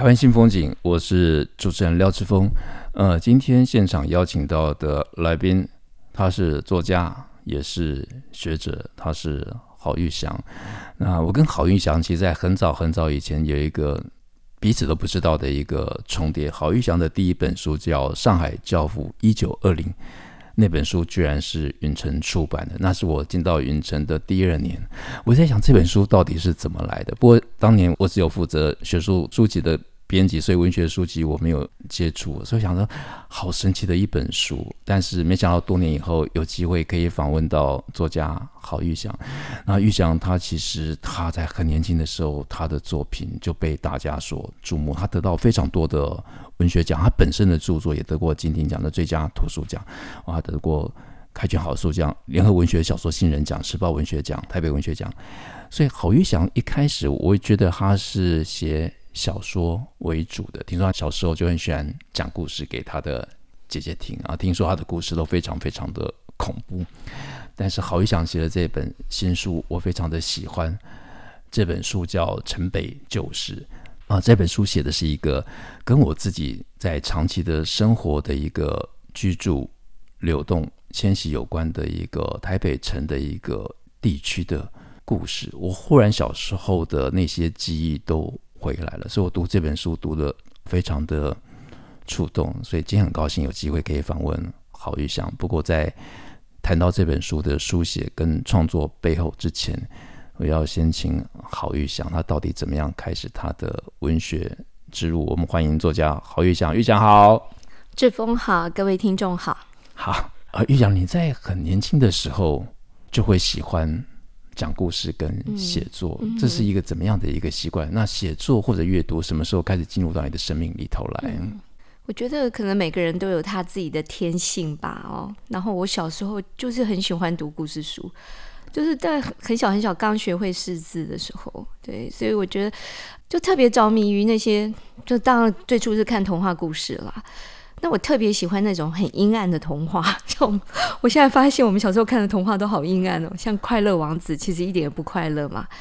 台湾新风景，我是主持人廖志峰。呃，今天现场邀请到的来宾，他是作家，也是学者，他是郝玉祥。那我跟郝玉祥，其实在很早很早以前有一个彼此都不知道的一个重叠。郝玉祥的第一本书叫《上海教父一九二零》，那本书居然是云城出版的，那是我进到云城的第二年。我在想这本书到底是怎么来的？不过当年我只有负责学术书籍的。编辑，所以文学书籍我没有接触，所以想说好神奇的一本书，但是没想到多年以后有机会可以访问到作家郝玉祥。那玉祥他其实他在很年轻的时候，他的作品就被大家所注目，他得到非常多的文学奖，他本身的著作也得过金鼎奖的最佳图书奖，啊，得过开卷好书奖、联合文学小说新人奖、时报文学奖、台北文学奖。所以郝玉祥一开始我觉得他是写。小说为主的，听说他小时候就很喜欢讲故事给他的姐姐听啊。听说他的故事都非常非常的恐怖，但是郝玉祥写的这本新书，我非常的喜欢。这本书叫《城北旧事》啊，这本书写的是一个跟我自己在长期的生活的一个居住、流动、迁徙有关的一个台北城的一个地区的故事。我忽然小时候的那些记忆都。回来了，所以我读这本书读的非常的触动，所以今天很高兴有机会可以访问郝玉祥。不过在谈到这本书的书写跟创作背后之前，我要先请郝玉祥，他到底怎么样开始他的文学之路？我们欢迎作家郝玉祥，玉祥好，志峰好，各位听众好。好，呃，玉祥，你在很年轻的时候就会喜欢。讲故事跟写作，嗯，这是一个怎么样的一个习惯？嗯、那写作或者阅读，什么时候开始进入到你的生命里头来？嗯，我觉得可能每个人都有他自己的天性吧。哦，然后我小时候就是很喜欢读故事书，就是在很小很小刚学会识字的时候，对，所以我觉得就特别着迷于那些，就当然最初是看童话故事啦。那我特别喜欢那种很阴暗的童话，像我现在发现我们小时候看的童话都好阴暗哦，像《快乐王子》其实一点也不快乐嘛，《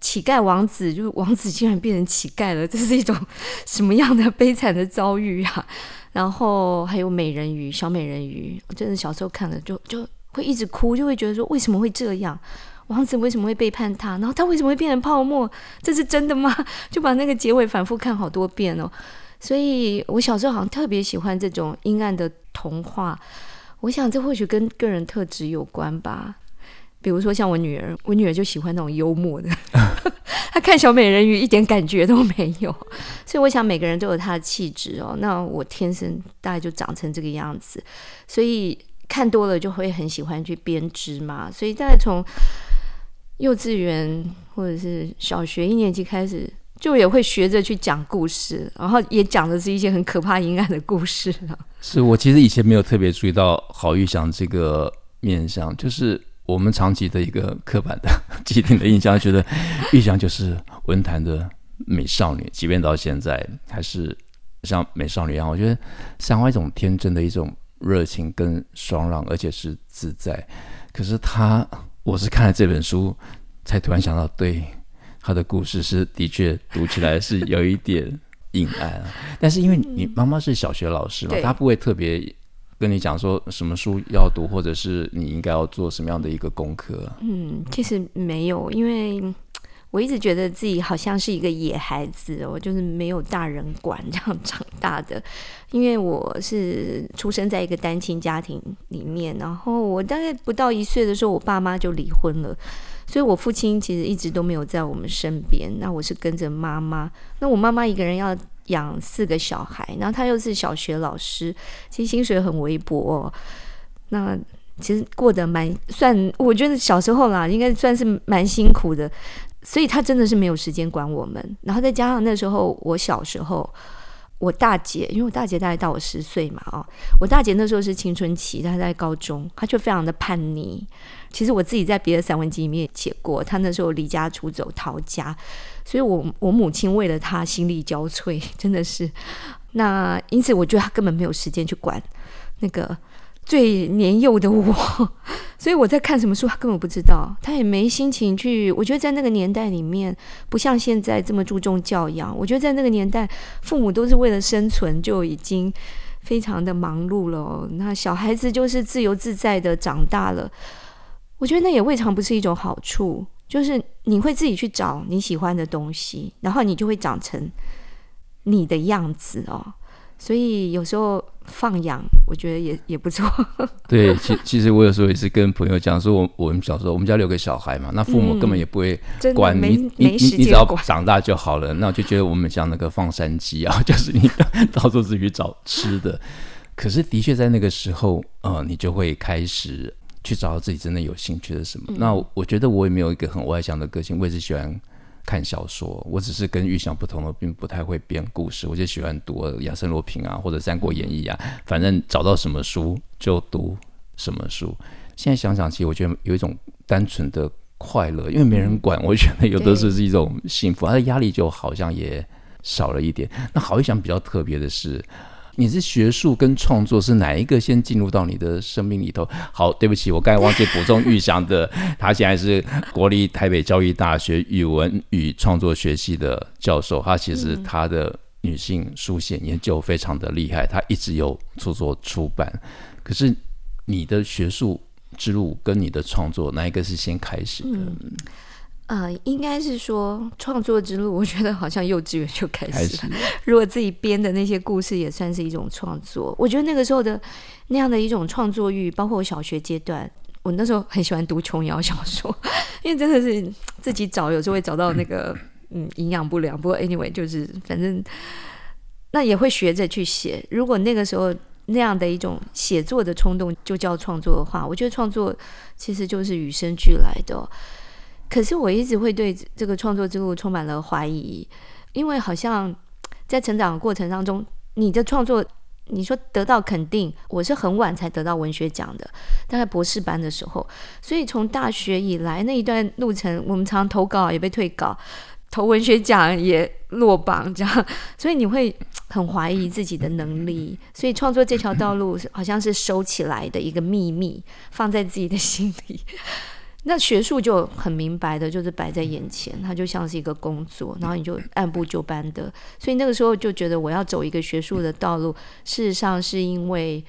乞丐王子》就是王子竟然变成乞丐了，这是一种 什么样的悲惨的遭遇啊？然后还有美人鱼、小美人鱼，我真的小时候看了就就会一直哭，就会觉得说为什么会这样？王子为什么会背叛他？然后他为什么会变成泡沫？这是真的吗？就把那个结尾反复看好多遍哦。所以我小时候好像特别喜欢这种阴暗的童话，我想这或许跟个人特质有关吧。比如说像我女儿，我女儿就喜欢那种幽默的，她看小美人鱼一点感觉都没有。所以我想每个人都有她的气质哦。那我天生大概就长成这个样子，所以看多了就会很喜欢去编织嘛。所以大概从幼稚园或者是小学一年级开始。就也会学着去讲故事，然后也讲的是一些很可怕、阴暗的故事。是我其实以前没有特别注意到郝玉祥这个面相，就是我们长期的一个刻板的既定的印象，觉得玉祥就是文坛的美少女，即便到现在还是像美少女一样。我觉得散发一种天真的一种热情跟爽朗，而且是自在。可是他，我是看了这本书，才突然想到，对。他的故事是的确读起来是有一点阴暗啊，但是因为你妈妈是小学老师嘛，她不会特别跟你讲说什么书要读，或者是你应该要做什么样的一个功课。嗯，其实没有，因为我一直觉得自己好像是一个野孩子，我就是没有大人管这样长大的。因为我是出生在一个单亲家庭里面，然后我大概不到一岁的时候，我爸妈就离婚了。所以，我父亲其实一直都没有在我们身边。那我是跟着妈妈。那我妈妈一个人要养四个小孩，然后她又是小学老师，其实薪水很微薄哦。那其实过得蛮算，我觉得小时候啦，应该算是蛮辛苦的。所以他真的是没有时间管我们。然后再加上那时候我小时候，我大姐，因为我大姐大概大我十岁嘛，哦，我大姐那时候是青春期，她在高中，她就非常的叛逆。其实我自己在别的散文集里面也写过，她那时候离家出走逃家，所以我我母亲为了她心力交瘁，真的是。那因此，我觉得她根本没有时间去管那个。最年幼的我，所以我在看什么书，他根本不知道，他也没心情去。我觉得在那个年代里面，不像现在这么注重教养。我觉得在那个年代，父母都是为了生存就已经非常的忙碌了。那小孩子就是自由自在的长大了，我觉得那也未尝不是一种好处，就是你会自己去找你喜欢的东西，然后你就会长成你的样子哦。所以有时候放养，我觉得也也不错。对，其其实我有时候也是跟朋友讲说，我我们小时候我们家留个小孩嘛，那父母根本也不会管你，嗯、你你你只要长大就好了。那我就觉得我们像那个放山鸡啊，就是你到处自己去找吃的。可是的确在那个时候，呃，你就会开始去找到自己真的有兴趣的什么。嗯、那我觉得我也没有一个很外向的个性，我也是喜欢。看小说，我只是跟预想不同的，并不太会编故事。我就喜欢读《亚森罗平》啊，或者《三国演义》啊，反正找到什么书就读什么书。现在想想，其实我觉得有一种单纯的快乐，因为没人管，我觉得有的时候是一种幸福，他的压力就好像也少了一点。那好一想比较特别的是。你是学术跟创作是哪一个先进入到你的生命里头？好，对不起，我刚才忘记补充玉祥的，他现在是国立台北教育大学语文与创作学系的教授。他其实他的女性书写研究非常的厉害，他一直有著作出版。可是你的学术之路跟你的创作哪一个是先开始的？呃，应该是说创作之路，我觉得好像幼稚园就开始了。如果自己编的那些故事也算是一种创作，我觉得那个时候的那样的一种创作欲，包括我小学阶段，我那时候很喜欢读琼瑶小说，因为真的是自己找，有时候会找到那个嗯营养不良。不过 anyway，就是反正那也会学着去写。如果那个时候那样的一种写作的冲动就叫创作的话，我觉得创作其实就是与生俱来的。可是我一直会对这个创作之路充满了怀疑，因为好像在成长的过程当中，你的创作，你说得到肯定，我是很晚才得到文学奖的，大概博士班的时候，所以从大学以来那一段路程，我们常常投稿也被退稿，投文学奖也落榜，这样，所以你会很怀疑自己的能力，所以创作这条道路好像是收起来的一个秘密，放在自己的心里。那学术就很明白的，就是摆在眼前，它就像是一个工作，然后你就按部就班的。所以那个时候就觉得我要走一个学术的道路。事实上是因为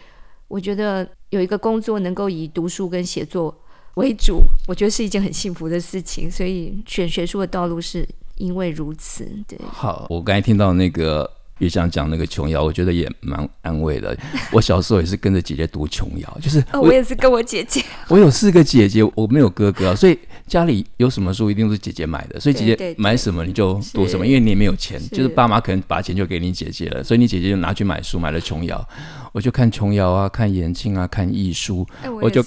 我觉得有一个工作能够以读书跟写作为主，我觉得是一件很幸福的事情。所以选学术的道路是因为如此。对，好，我刚才听到那个。玉祥讲那个琼瑶，我觉得也蛮安慰的。我小时候也是跟着姐姐读琼瑶，就是我，我也是跟我姐姐。我有四个姐姐，我没有哥哥，所以家里有什么书一定是姐姐买的。所以姐姐买什么你就读什么，因为你也没有钱，就是爸妈可能把钱就给你姐姐了，所以你姐姐就拿去买书，买了琼瑶，我就看琼瑶啊，看言情啊，看艺书，我，我 就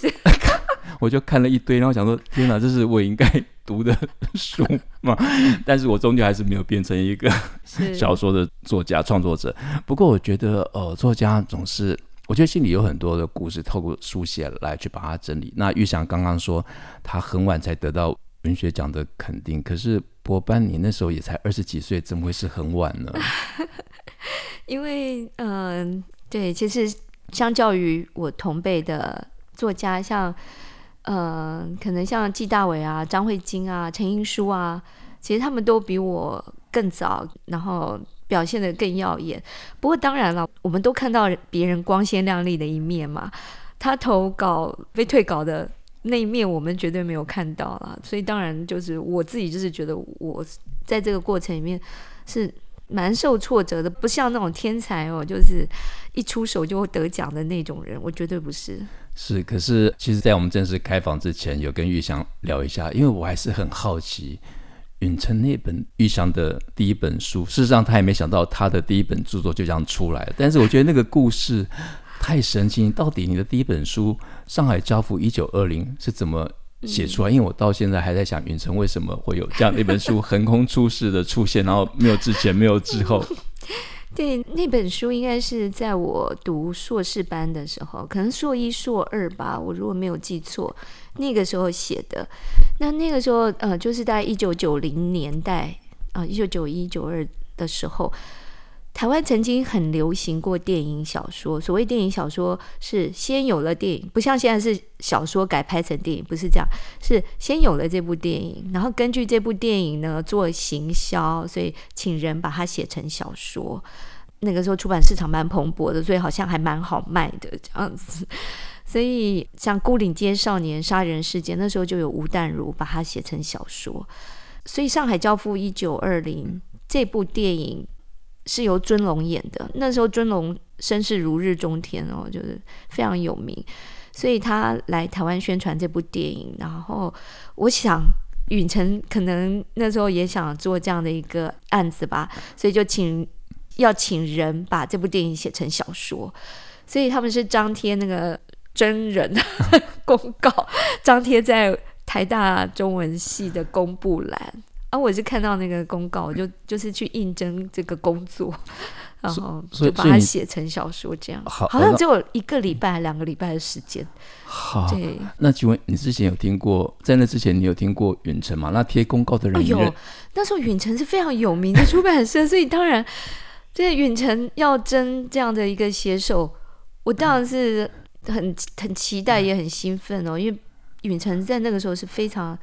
我就看了一堆，然后想说：天哪，这是我应该。读的 书嘛，但是我终究还是没有变成一个 小说的作家创作者。不过我觉得，呃，作家总是，我觉得心里有很多的故事，透过书写来去把它整理。那玉祥刚刚说他很晚才得到文学奖的肯定，可是博班你那时候也才二十几岁，怎么会是很晚呢？因为，嗯、呃，对，其实相较于我同辈的作家，像。呃，可能像纪大伟啊、张慧晶啊、陈英书啊，其实他们都比我更早，然后表现得更耀眼。不过当然了，我们都看到别人光鲜亮丽的一面嘛。他投稿被退稿的那一面，我们绝对没有看到了。所以当然就是我自己就是觉得我在这个过程里面是蛮受挫折的，不像那种天才哦，就是一出手就会得奖的那种人，我绝对不是。是，可是其实，在我们正式开房之前，有跟玉祥聊一下，因为我还是很好奇，允晨那本玉祥的第一本书，事实上他也没想到他的第一本著作就这样出来了。但是我觉得那个故事太神奇，到底你的第一本书《上海交付一九二零》是怎么写出来？因为我到现在还在想，云晨为什么会有这样的一本书 横空出世的出现，然后没有之前，没有之后。对，那本书应该是在我读硕士班的时候，可能硕一、硕二吧，我如果没有记错，那个时候写的。那那个时候，呃，就是在一九九零年代啊，一九九一、九二的时候。台湾曾经很流行过电影小说。所谓电影小说，是先有了电影，不像现在是小说改拍成电影，不是这样，是先有了这部电影，然后根据这部电影呢做行销，所以请人把它写成小说。那个时候出版市场蛮蓬勃的，所以好像还蛮好卖的这样子。所以像《孤岭街少年杀人事件》，那时候就有吴淡如把它写成小说。所以《上海教父一九二零》这部电影。是由尊龙演的，那时候尊龙声势如日中天哦，就是非常有名，所以他来台湾宣传这部电影。然后我想允晨可能那时候也想做这样的一个案子吧，所以就请要请人把这部电影写成小说，所以他们是张贴那个真人 公告，张贴在台大中文系的公布栏。啊，我是看到那个公告，我就就是去应征这个工作，然后就把它写成小说，这样好，好像只有一个礼拜、两个礼拜的时间。好，对。那请问你之前有听过，在那之前你有听过允晨吗？那贴公告的人有、哎，那时候允晨是非常有名的出版社，所以当然，这个允晨要争这样的一个写手，我当然是很很期待，也很兴奋哦，因为允晨在那个时候是非常，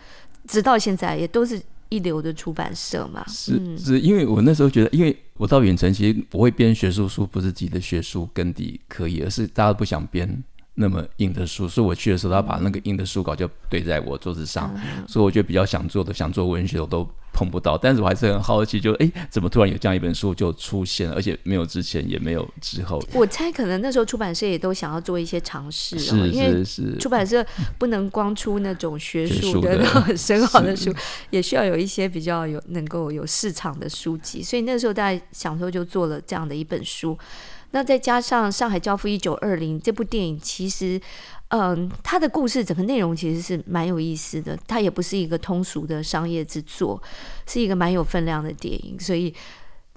直到现在也都是。一流的出版社嘛，是是，因为我那时候觉得，因为我到远程其实不会编学术书，不是自己的学术根底可以，而是大家不想编。那么硬的书，所以我去的时候，他把那个硬的书稿就堆在我桌子上，嗯、所以我觉得比较想做的，想做文学，我都碰不到。但是我还是很好奇就，就哎，怎么突然有这样一本书就出现了，而且没有之前，也没有之后。我猜可能那时候出版社也都想要做一些尝试，是是是，因为出版社不能光出那种学术的、很深奥的书，也需要有一些比较有能够有市场的书籍。所以那时候大家想说，就做了这样的一本书。那再加上《上海教父一九二零》这部电影，其实，嗯，它的故事整个内容其实是蛮有意思的。它也不是一个通俗的商业之作，是一个蛮有分量的电影。所以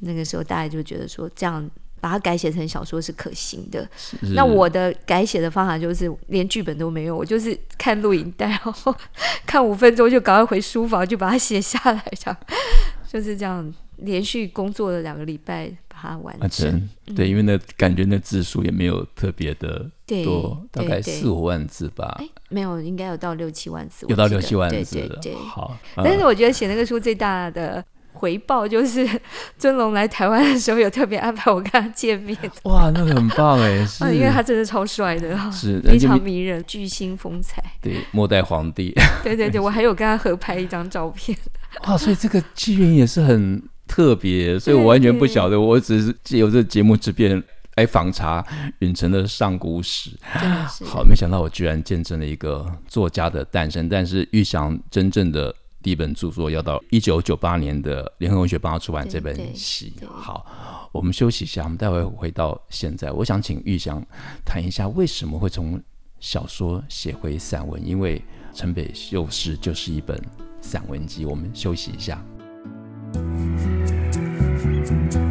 那个时候大家就觉得说，这样把它改写成小说是可行的。那我的改写的方法就是连剧本都没有，我就是看录影带，然后 看五分钟就赶快回书房就把它写下来，这样 就是这样。连续工作了两个礼拜把它完成，啊嗯、对，因为那感觉那字数也没有特别的多，大概四五万字吧。哎，没有，应该有到六七万字，有到六七万字对对对，好，但是我觉得写那个书最大的回报就是尊龙来台湾的时候有特别安排我跟他见面。哇，那个很棒哎，是，因为他真的超帅的，是非常迷人，巨星风采。对，末代皇帝。对对对，我还有跟他合拍一张照片。哇，所以这个机缘也是很。特别，所以我完全不晓得，我只是借由这节目之便来访查允城的上古史。好，没想到我居然见证了一个作家的诞生。但是玉祥真正的第一本著作要到一九九八年的联合文学帮他出版这本《戏》。好，我们休息一下，我们待会回到现在。我想请玉祥谈一下为什么会从小说写回散文，因为《城北旧事》就是一本散文集。我们休息一下。thank you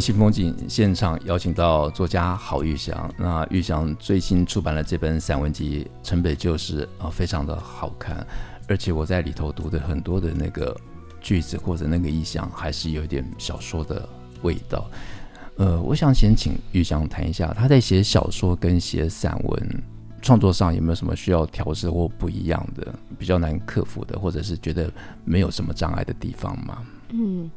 新风景现场邀请到作家郝玉祥，那玉祥最新出版了这本散文集《城北旧事》啊，非常的好看，而且我在里头读的很多的那个句子或者那个意象，还是有一点小说的味道。呃，我想先请玉祥谈一下，他在写小说跟写散文创作上有没有什么需要调试或不一样的，比较难克服的，或者是觉得没有什么障碍的地方吗？嗯。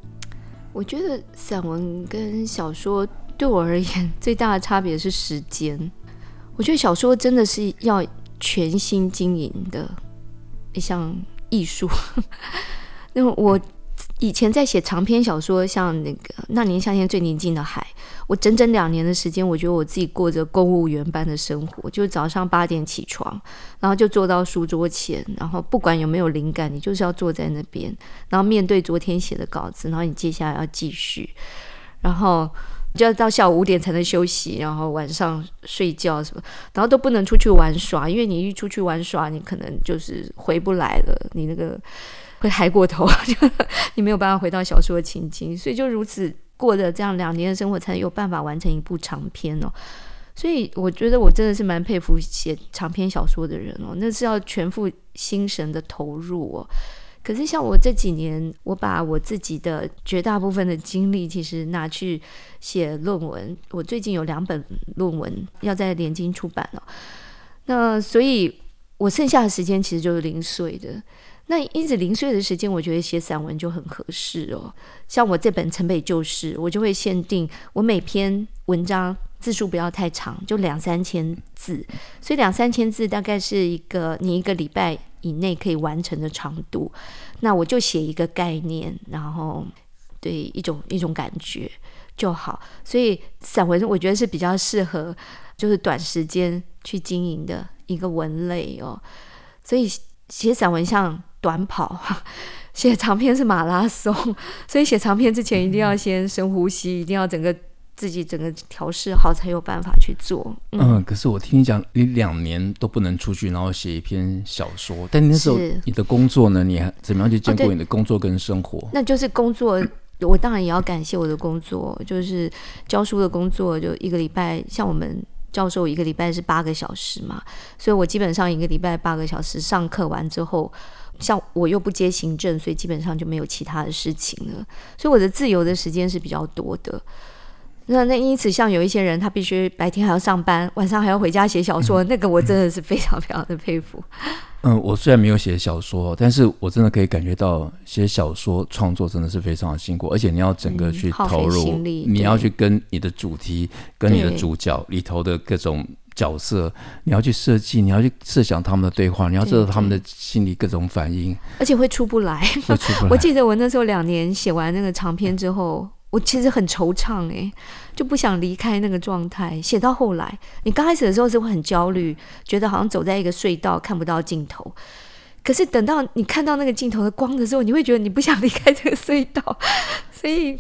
我觉得散文跟小说对我而言最大的差别是时间。我觉得小说真的是要全心经营的，一项艺术。那我以前在写长篇小说，像那个《那年夏天最宁静的海》，我整整两年的时间，我觉得我自己过着公务员般的生活，就是早上八点起床，然后就坐到书桌前，然后不管有没有灵感，你就是要坐在那边，然后面对昨天写的稿子，然后你接下来要继续，然后就要到下午五点才能休息，然后晚上睡觉什么，然后都不能出去玩耍，因为你一出去玩耍，你可能就是回不来了，你那个。会嗨过头，就你没有办法回到小说的情境，所以就如此过着这样两年的生活，才有办法完成一部长篇哦。所以我觉得我真的是蛮佩服写长篇小说的人哦，那是要全副心神的投入哦。可是像我这几年，我把我自己的绝大部分的精力，其实拿去写论文。我最近有两本论文要在联经出版了，那所以我剩下的时间其实就是零碎的。那因此零碎的时间，我觉得写散文就很合适哦。像我这本《城北旧事》，我就会限定我每篇文章字数不要太长，就两三千字。所以两三千字大概是一个你一个礼拜以内可以完成的长度。那我就写一个概念，然后对一种一种感觉就好。所以散文我觉得是比较适合就是短时间去经营的一个文类哦。所以写散文像。短跑，写长篇是马拉松，所以写长篇之前一定要先深呼吸，一定要整个自己整个调试好，才有办法去做。嗯，嗯，可是我听你讲，你两年都不能出去，然后写一篇小说，但你那时候你的工作呢？你还怎么样去兼顾你的工作跟生活？哦，那就是工作，我当然也要感谢我的工作，就是教书的工作，就一个礼拜，像我们。教授一个礼拜是八个小时嘛，所以我基本上一个礼拜八个小时上课完之后，像我又不接行政，所以基本上就没有其他的事情了，所以我的自由的时间是比较多的。那那因此，像有一些人，他必须白天还要上班，晚上还要回家写小说，嗯、那个我真的是非常非常的佩服。嗯，我虽然没有写小说，但是我真的可以感觉到写小说创作真的是非常的辛苦，而且你要整个去投入，嗯、你要去跟你的主题、跟你的主角里头的各种角色，你要去设计，你要去设想他们的对话，你要知道他们的心理各种反应，而且会出不来。会出不来。我记得我那时候两年写完那个长篇之后。我其实很惆怅诶，就不想离开那个状态。写到后来，你刚开始的时候是会很焦虑，觉得好像走在一个隧道，看不到尽头。可是等到你看到那个镜头的光的时候，你会觉得你不想离开这个隧道。所以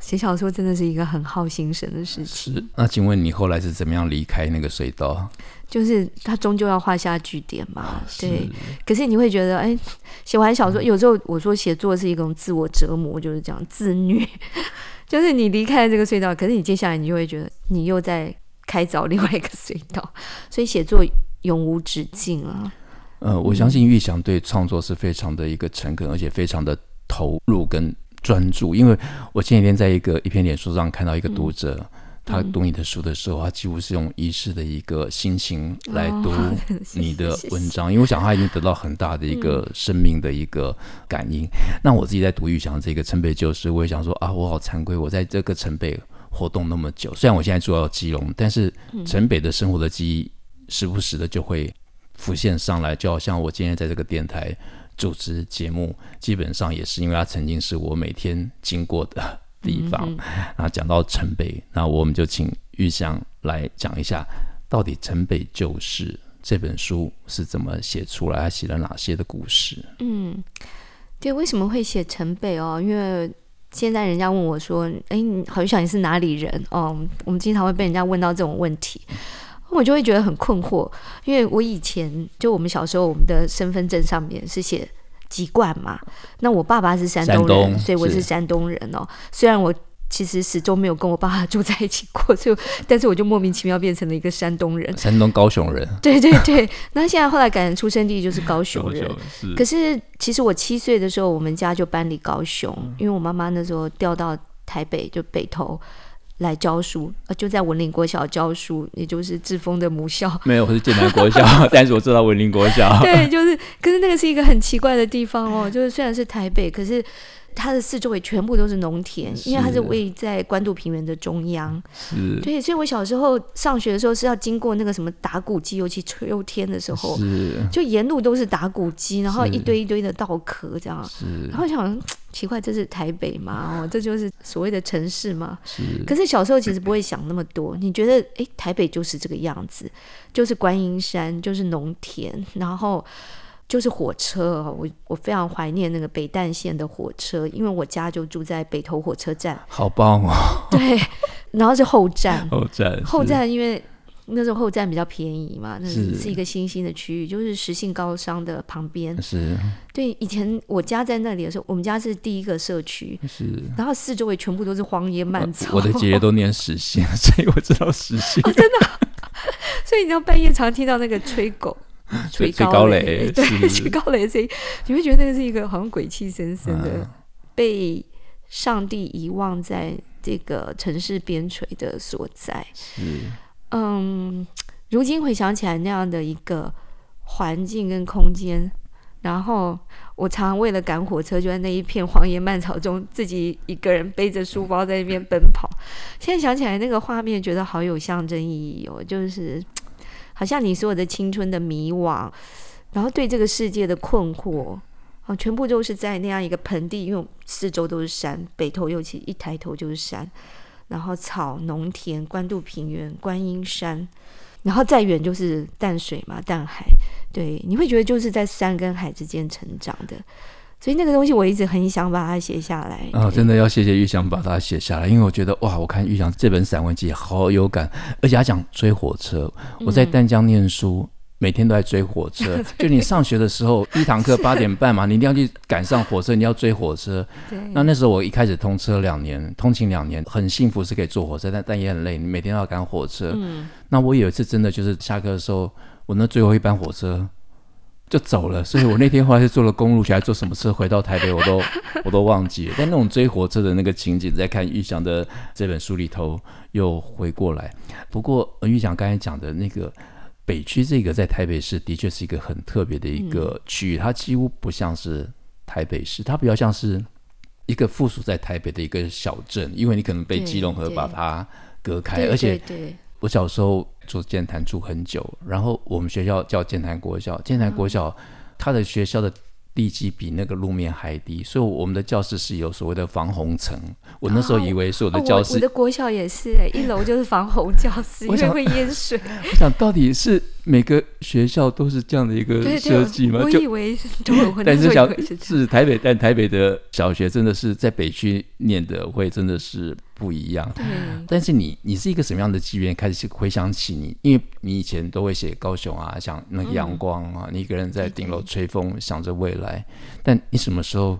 写小说真的是一个很耗心神的事情。是。那请问你后来是怎么样离开那个隧道？就是他终究要画下句点嘛，对。可是你会觉得，哎，写完小说，有时候我说写作是一种自我折磨，就是这样自虐。就是你离开了这个隧道，可是你接下来你就会觉得你又在开凿另外一个隧道，所以写作永无止境啊。呃，我相信玉祥对创作是非常的一个诚恳，而且非常的投入跟专注。因为我前几天在一个一篇脸书上看到一个读者。嗯他读你的书的时候，他几乎是用仪式的一个心情来读 你的文章，哦、因为我想他已经得到很大的一个生命的一个感应。嗯、那我自己在读玉祥这个城北旧事，我也想说啊，我好惭愧，我在这个城北活动那么久，虽然我现在住到基隆，但是城北的生活的记忆时不时的就会浮现上来，就好像我今天在这个电台主持节目，基本上也是因为他曾经是我每天经过的。地方，然后讲到城北，那我们就请玉香来讲一下，到底《城北旧事》这本书是怎么写出来，他写了哪些的故事？嗯，对，为什么会写城北哦？因为现在人家问我说：“哎，钰翔你是哪里人？”哦，我们经常会被人家问到这种问题，我就会觉得很困惑，因为我以前就我们小时候，我们的身份证上面是写。籍贯嘛，那我爸爸是山东人，所以我是山东人哦。虽然我其实始终没有跟我爸爸住在一起过，就但是我就莫名其妙变成了一个山东人，山东高雄人。对对对，那现在后来改成出生地就是高雄人。是可是其实我七岁的时候，我们家就搬离高雄，嗯、因为我妈妈那时候调到台北，就北投。来教书，呃，就在文林国小教书，也就是志峰的母校。没有，我是剑南国小，但是我知道文林国小。对，就是，可是那个是一个很奇怪的地方哦，就是虽然是台北，可是它的四周围全部都是农田，因为它是位在关渡平原的中央。是，对，所以我小时候上学的时候是要经过那个什么打谷机，尤其秋天的时候，就沿路都是打谷机，然后一堆一堆的稻壳这样。然后想奇怪，这是台北吗？哦，这就是所谓的城市吗？是。可是小时候其实不会想那么多，你觉得，哎，台北就是这个样子，就是观音山，就是农田，然后。就是火车，我我非常怀念那个北淡线的火车，因为我家就住在北投火车站。好棒哦！对，然后是后站，后站，后站，因为那时候后站比较便宜嘛，那是是一个新兴的区域，就是实信高商的旁边。是，对，以前我家在那里的时候，我们家是第一个社区，是，然后四周围全部都是荒野蔓草。我的姐姐都念实信，所以我知道实信。哦，真的，所以你知道半夜常听到那个吹狗。吹高雷，对，吹高雷的声音，你会觉得那个是一个好像鬼气森森的，被上帝遗忘在这个城市边陲的所在。嗯，如今回想起来那样的一个环境跟空间，然后我常常为了赶火车，就在那一片荒野蔓草中，自己一个人背着书包在那边奔跑。现在想起来那个画面，觉得好有象征意义哦，就是。好像你所有的青春的迷惘，然后对这个世界的困惑，啊，全部都是在那样一个盆地，因为四周都是山，北头尤其一抬头就是山，然后草、农田、关渡平原、观音山，然后再远就是淡水嘛，淡海。对，你会觉得就是在山跟海之间成长的。所以那个东西我一直很想把它写下来啊、哦！真的要谢谢玉祥把它写下来，因为我觉得哇，我看玉祥这本散文集好有感，而且他讲追火车。我在淡江念书，嗯、每天都在追火车。就你上学的时候，一堂课 八点半嘛，你一定要去赶上火车，你要追火车。对。那那时候我一开始通车两年，通勤两年，很幸福是可以坐火车，但但也很累，你每天都要赶火车。嗯。那我有一次真的就是下课的时候，我那最后一班火车。就走了，所以我那天后来是坐了公路去，还坐什么车回到台北，我都 我都忘记了。但那种追火车的那个情景，在看玉祥的这本书里头又回过来。不过玉祥刚才讲的那个北区，这个在台北市的确是一个很特别的一个区域，它几乎不像是台北市，它比较像是一个附属在台北的一个小镇，因为你可能被基隆河把它隔开，而且我小时候。住建潭住很久，然后我们学校叫建潭国小，建潭国小，它的学校的地基比那个路面还低，所以我们的教室是有所谓的防洪层。我那时候以为所有的教室，哦哦、我，我的国小也是，一楼就是防洪教室，因为会淹水。我想到底是。每个学校都是这样的一个设计吗？我以为就，但是小是台北，但台北的小学真的是在北区念的会真的是不一样。对。但是你你是一个什么样的机缘开始回想起你？因为你以前都会写高雄啊，像那个阳光啊，嗯、你一个人在顶楼吹风，想着未来。但你什么时候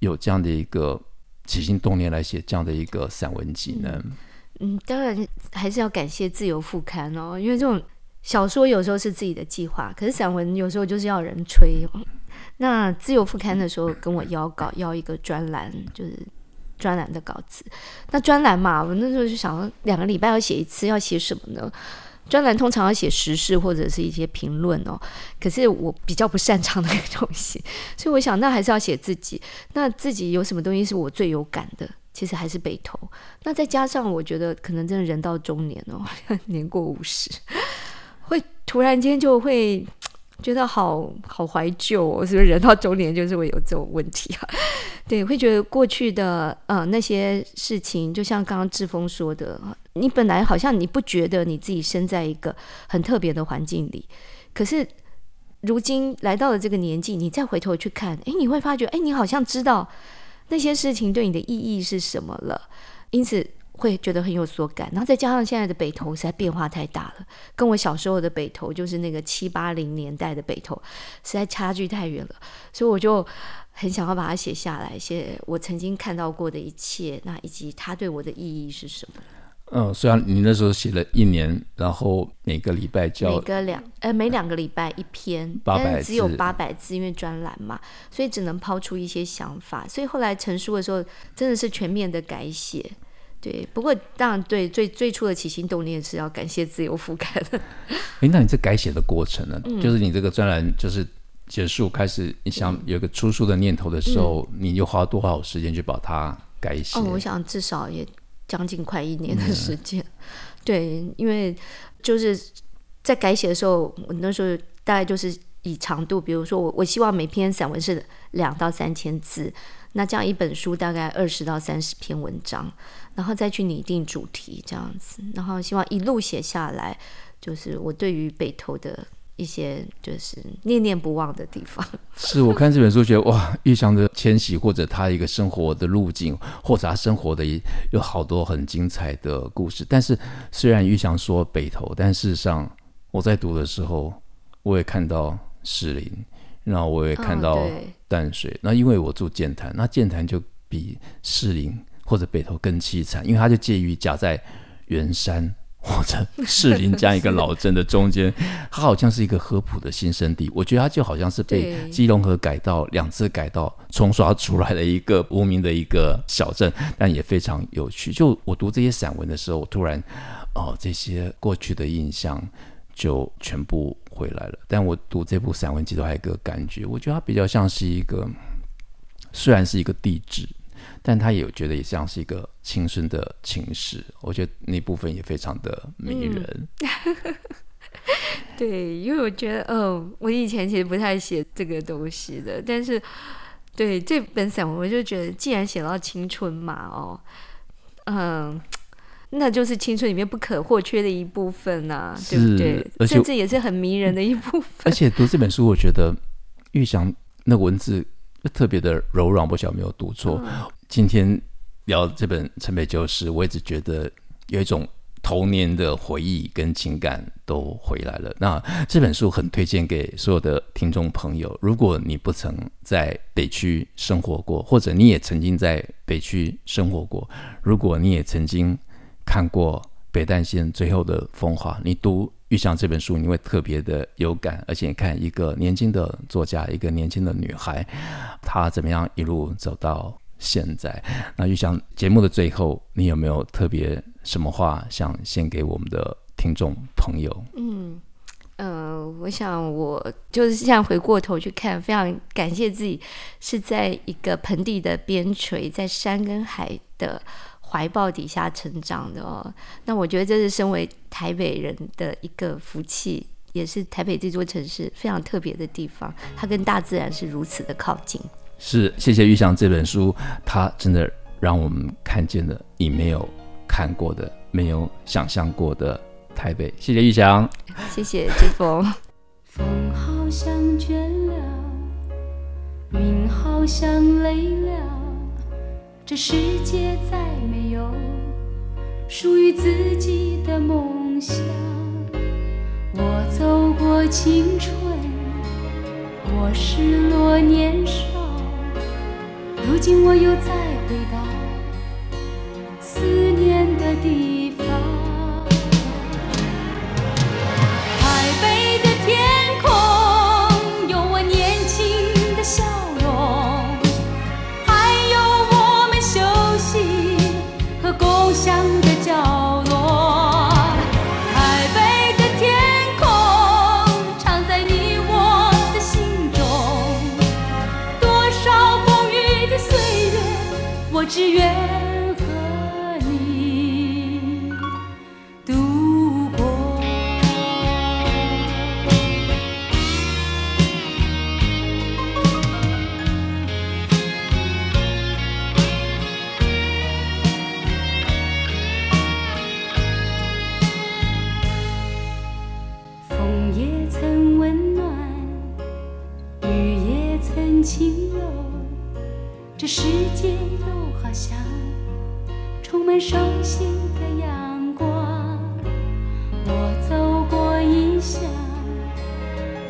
有这样的一个起心动念来写这样的一个散文集呢？嗯，嗯，当然还是要感谢自由副刊哦，因为这种。小说有时候是自己的计划，可是散文有时候就是要人催。那自由副刊的时候跟我邀稿，要一个专栏，就是专栏的稿子。那专栏嘛，我那时候就想，两个礼拜要写一次，要写什么呢？专栏通常要写时事或者是一些评论哦。可是我比较不擅长那个东西，所以我想，那还是要写自己。那自己有什么东西是我最有感的？其实还是北投。那再加上我觉得，可能真的人到中年哦，年过五十。会突然间就会 觉得好好怀旧哦，是不是人到中年就是会有这种问题啊？对，会觉得过去的呃那些事情，就像刚刚志峰说的，你本来好像你不觉得你自己生在一个很特别的环境里，可是如今来到了这个年纪，你再回头去看，诶，你会发觉，诶，你好像知道那些事情对你的意义是什么了，因此。会觉得很有所感，然后再加上现在的北投实在变化太大了，跟我小时候的北投，就是那个七八零年代的北投，实在差距太远了，所以我就很想要把它写下来，写我曾经看到过的一切，那以及它对我的意义是什么。嗯，虽然你那时候写了一年，然后每个礼拜交，每个两呃每两个礼拜一篇，但是只有八百字，因为专栏嘛，所以只能抛出一些想法，所以后来成书的时候真的是全面的改写。对，不过当然，对最最初的起心动念是要感谢自由覆盖的。哎，那你这改写的过程呢？嗯、就是你这个专栏，就是结束，开始你想有一个出书的念头的时候，嗯、你又花多少时间去把它改写？哦，我想至少也将近快一年的时间。嗯、对，因为就是在改写的时候，我那时候大概就是以长度，比如说我我希望每篇散文是两到三千字，那这样一本书大概二十到三十篇文章，然后再去拟定主题这样子，然后希望一路写下来，就是我对于北投的。一些就是念念不忘的地方。是我看这本书觉得哇，玉祥的迁徙或者他一个生活的路径，或者他生活的有好多很精彩的故事。但是虽然玉祥说北投，但事实上我在读的时候，我也看到士林，然后我也看到淡水。那因为我住剑潭，那剑潭就比士林或者北投更凄惨，因为它就介于夹在圆山。或者士林这样一个 老镇的中间，它好像是一个合浦的新生地。我觉得它就好像是被基隆河改道两次改道冲刷出来的一个无名的一个小镇，但也非常有趣。就我读这些散文的时候，我突然哦，这些过去的印象就全部回来了。但我读这部散文集都还有一个感觉，我觉得它比较像是一个，虽然是一个地址。但他也有觉得也像是一个青春的情史，我觉得那部分也非常的迷人。嗯、对，因为我觉得，嗯、哦，我以前其实不太写这个东西的，但是对这本散文，我就觉得，既然写到青春嘛，哦，嗯，那就是青春里面不可或缺的一部分呐、啊，对不对？甚至也是很迷人的一部分。而且读这本书，我觉得玉祥那文字特别的柔软，不晓得没有读错。嗯今天聊这本《城北旧事》，我一直觉得有一种童年的回忆跟情感都回来了。那这本书很推荐给所有的听众朋友。如果你不曾在北区生活过，或者你也曾经在北区生活过，如果你也曾经看过北淡线最后的风华，你读遇上这本书，你会特别的有感。而且你看一个年轻的作家，一个年轻的女孩，她怎么样一路走到现在，那玉祥节目的最后，你有没有特别什么话想献给我们的听众朋友？嗯，呃，我想我就是现在回过头去看，非常感谢自己是在一个盆地的边陲，在山跟海的怀抱底下成长的哦。那我觉得这是身为台北人的一个福气，也是台北这座城市非常特别的地方，它跟大自然是如此的靠近。是，谢谢玉祥这本书，它真的让我们看见了你没有看过的、没有想象过的台北。谢谢玉祥，谢谢志峰。风好像倦了，云好像累了，这世界再没有属于自己的梦想。我走过青春，我失落年少。如今我又再回到思念的地熟悉的阳光。我走过异乡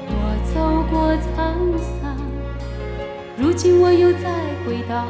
我走过沧桑。如今我又再回到